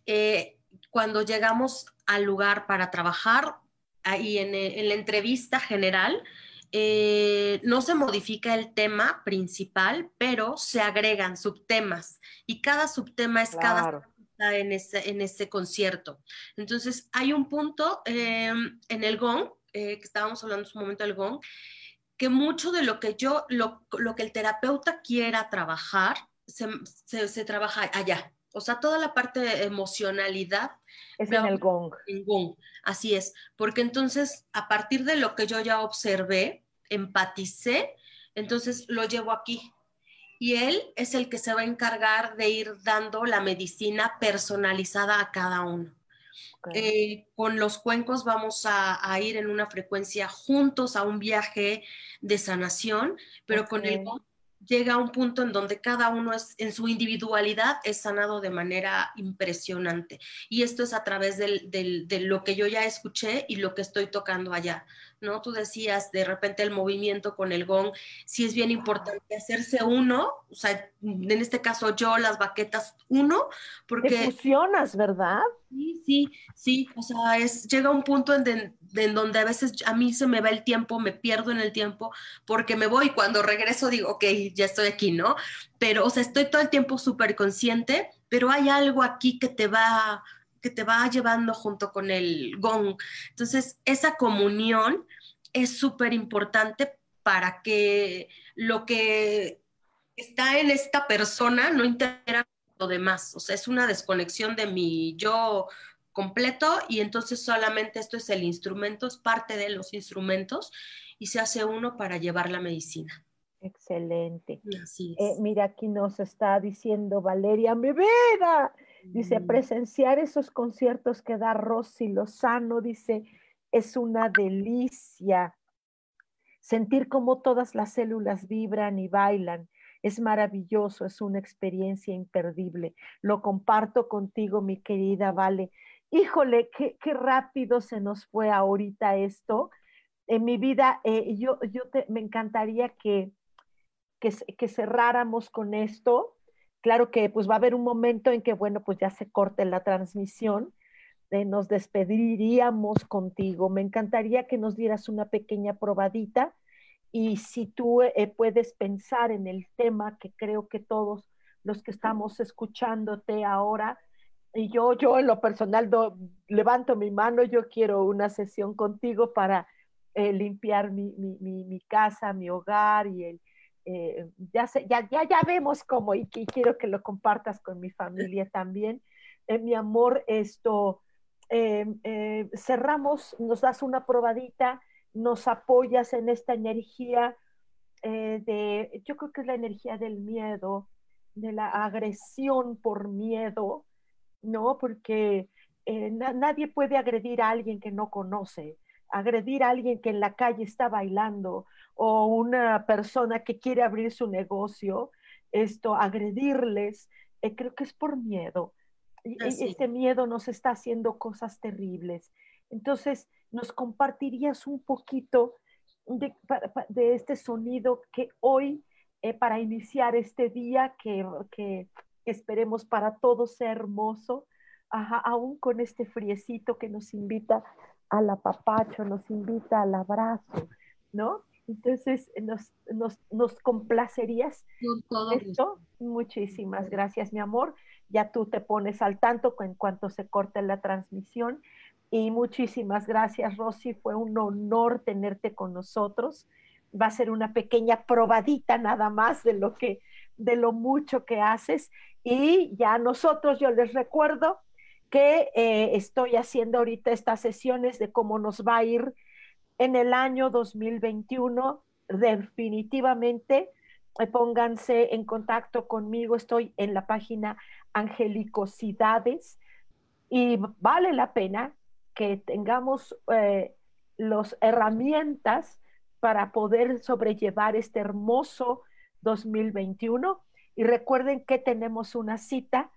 Eh, cuando llegamos al lugar para trabajar, ahí en, la entrevista general, eh, no se modifica el tema principal, pero se agregan subtemas y cada subtema es cada en ese, en ese concierto. Entonces, hay un punto em, en el gong, eh, que estábamos hablando en su momento del gong, que mucho de lo que yo, lo, lo que el terapeuta quiera trabajar, se, se, trabaja allá. O sea, toda la parte de emocionalidad. Es en el gong. En gong, así es. Porque entonces, a partir de lo que yo ya observé, empaticé, entonces lo llevo aquí y él es el que se va a encargar de ir dando la medicina personalizada a cada uno. Eh, con los cuencos vamos a, ir en una frecuencia juntos a un viaje de sanación, pero con el llega a un punto en donde cada uno es en su individualidad es sanado de manera impresionante. Y esto es a través de lo que yo ya escuché y lo que estoy tocando allá. ¿No? Tú decías de repente el movimiento con el gong, sí es bien importante hacerse uno, o sea, en este caso yo, las baquetas uno, porque... Te fusionas, ¿verdad? Sí, sí, sí, o sea, es, llega un punto en, en, donde a veces a mí se me va el tiempo, me pierdo en el tiempo, porque me voy, cuando regreso digo, ok, ya estoy aquí, ¿no? Pero, o sea, estoy todo el tiempo súper consciente, pero hay algo aquí que te va que te va llevando junto con el gong. Entonces, esa comunión es súper importante para que lo que está en esta persona no interactúe con lo demás. O sea, es una desconexión de mi yo completo y entonces solamente esto es el instrumento, es parte de los instrumentos y se hace uno para llevar la medicina. Excelente. Eh, mira, aquí nos está diciendo Valeria mi vida Dice, mm. presenciar esos conciertos que da Rosy Lozano, dice, es una delicia. Sentir cómo todas las células vibran y bailan es maravilloso, es una experiencia imperdible. Lo comparto contigo, mi querida Vale. Híjole, qué, qué rápido se nos fue ahorita esto. En mi vida, eh, yo, yo me encantaría que que, que cerráramos con esto. Claro que pues va a haber un momento en que, bueno, pues ya se corte la transmisión, eh, nos despediríamos contigo. Me encantaría que nos dieras una pequeña probadita y si tú eh, puedes pensar en el tema que creo que todos los que estamos escuchándote ahora, y yo, yo en lo personal levanto mi mano, yo quiero una sesión contigo para eh, limpiar mi, mi, mi, casa, mi hogar y el, ya, ya, ya, ya vemos cómo y, quiero que lo compartas con mi familia también. mi amor, esto, Em, eh, cerramos, nos das una probadita, nos apoyas en esta energía eh, de, yo creo que es la energía del miedo, de la agresión por miedo, ¿no? Porque eh, nadie puede agredir a alguien que no conoce, agredir a alguien que en la calle está bailando o una persona que quiere abrir su negocio, esto, agredirles, creo que es por miedo. Este miedo nos está haciendo cosas terribles. Entonces, ¿nos compartirías un poquito de, este sonido que hoy, eh, para iniciar este día, que, que, esperemos para todos sea hermoso, aún con este friecito que nos invita al apapacho, nos invita al abrazo, ¿no? Entonces, ¿nos, nos, nos complacerías esto? Muchísimas gracias, mi amor ya tú te pones al tanto en cuanto se corte la transmisión. Y muchísimas gracias, Rosy. Fue un honor tenerte con nosotros. Va a ser una pequeña probadita nada más de lo que, de lo mucho que haces. Y ya nosotros, yo les recuerdo que eh, estoy haciendo ahorita estas sesiones de cómo nos va a ir en el año 2021. Definitivamente, eh, pónganse en contacto conmigo. Estoy en la página angelicosidades y vale la pena que tengamos eh, las herramientas para poder sobrellevar este hermoso 2021. Y recuerden que tenemos una cita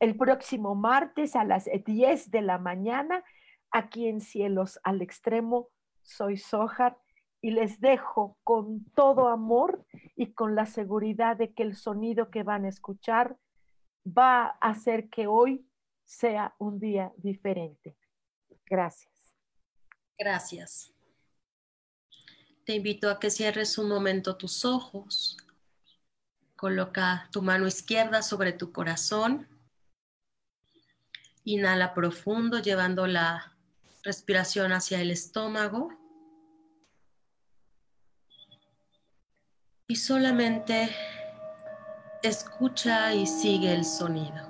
el próximo martes a las 10 de la mañana aquí en Cielos al Extremo. Soy Sojar y les dejo con todo amor y con la seguridad de que el sonido que van a escuchar va a hacer que hoy sea un día diferente. Gracias. Gracias. Te invito a que cierres un momento tus ojos. Coloca tu mano izquierda sobre tu corazón. Inhala profundo, llevando la respiración hacia el estómago. Y solamente Escucha y sigue el sonido.